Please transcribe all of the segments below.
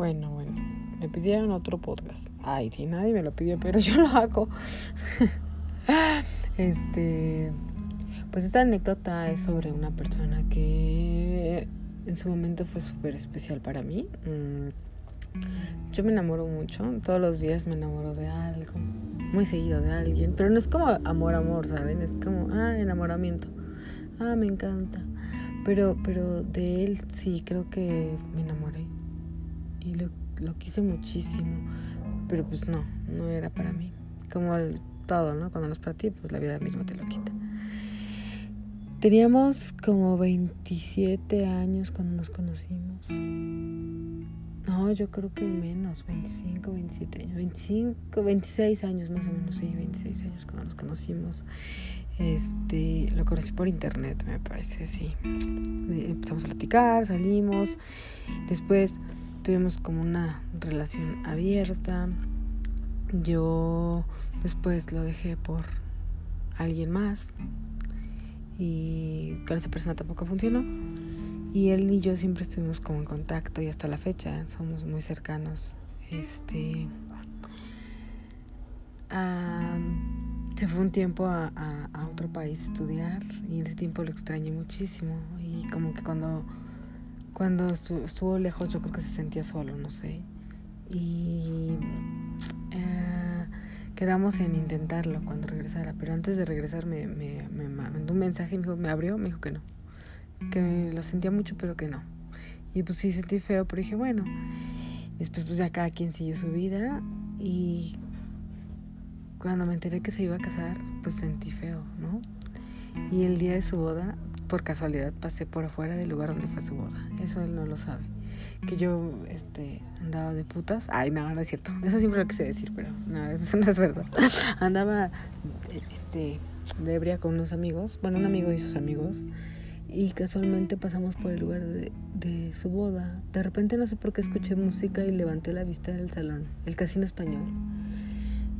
Bueno, bueno. Me pidieron otro podcast. Ay, sí, nadie me lo pidió, pero yo lo hago. este. Pues esta anécdota es sobre una persona que en su momento fue súper especial para mí. Mm, yo me enamoro mucho, todos los días me enamoro de algo, muy seguido de alguien, pero no es como amor, amor, ¿saben? Es como, ah, enamoramiento, ah, me encanta. Pero, pero de él sí, creo que me enamoré y lo, quise muchísimo, pero pues no, no era para mí. Como todo, ¿no? Cuando no es para pues la vida misma te lo quita. Teníamos como 27 años cuando nos conocimos. No, yo creo que menos, 25, 27 años, 25, 26 años más o menos, sí, 26 años cuando nos conocimos. Este, lo conocí por internet, me parece, sí. Empezamos a platicar, salimos. Después tuvimos como una relación abierta. Yo después lo dejé por alguien más y con esa persona tampoco funcionó. Y él y yo siempre estuvimos como en contacto y hasta la fecha somos muy cercanos. Este se fue un tiempo a, a, otro país a estudiar y en ese tiempo lo extrañé muchísimo y como que cuando cuando estuvo, lejos yo creo que se sentía solo, no sé. Y eh, quedamos en intentarlo cuando regresara, pero antes de regresar me, me, me, mandó un mensaje y me, dijo, me abrió, me dijo que no, que lo sentía mucho pero que no. Y pues sí sentí feo, pero dije, bueno, después pues ya cada quien siguió su vida y cuando me enteré que se iba a casar, pues sentí feo, ¿no? Y el día de su boda, por casualidad, pasé por afuera del lugar donde fue su boda. Eso él no lo sabe que yo este, andaba de putas. Ay, no, no es cierto. Eso siempre lo quise decir, pero no, eso no es verdad. andaba este, de ebria con unos amigos, bueno, un amigo y sus amigos, y casualmente pasamos por el lugar de, su boda. De repente no sé por qué escuché música y levanté la vista del salón, el casino español.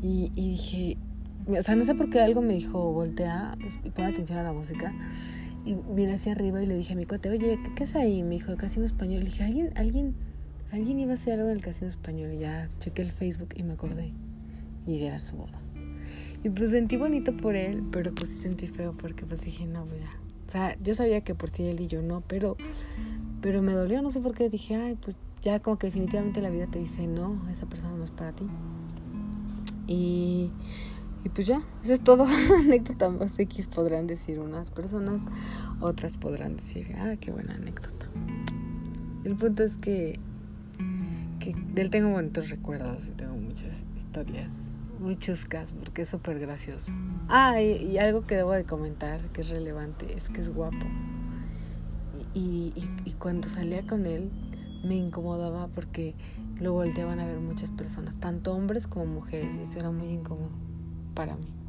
Y, y dije, o sea, no sé por qué algo me dijo, voltea y pon atención a la música. Y vine hacia arriba y le dije a mi cuate, oye, ¿qué, es ahí? Me dijo, el casino español. Le dije, ¿alguien, alguien, alguien iba a hacer algo en el casino español. Y ya chequé el Facebook y me acordé. Y era su boda. Y pues sentí bonito por él, pero pues sí sentí feo porque pues dije, no, pues ya. O sea, yo sabía que por sí él y yo no, pero, pero me dolió, no sé por qué. Dije, ay, pues ya como que definitivamente la vida te dice, no, esa persona no es para ti. Y y pues ya, eso es todo. anécdota más X podrán decir unas personas, otras podrán decir, ah, qué buena anécdota. El punto es que, que de él tengo bonitos recuerdos y tengo muchas historias, muchos casos, porque es súper gracioso. Ah, y, algo que debo de comentar que es relevante es que es guapo. Y, y, y cuando salía con él me incomodaba porque lo volteaban a ver muchas personas, tanto hombres como mujeres, y eso era muy incómodo para mí.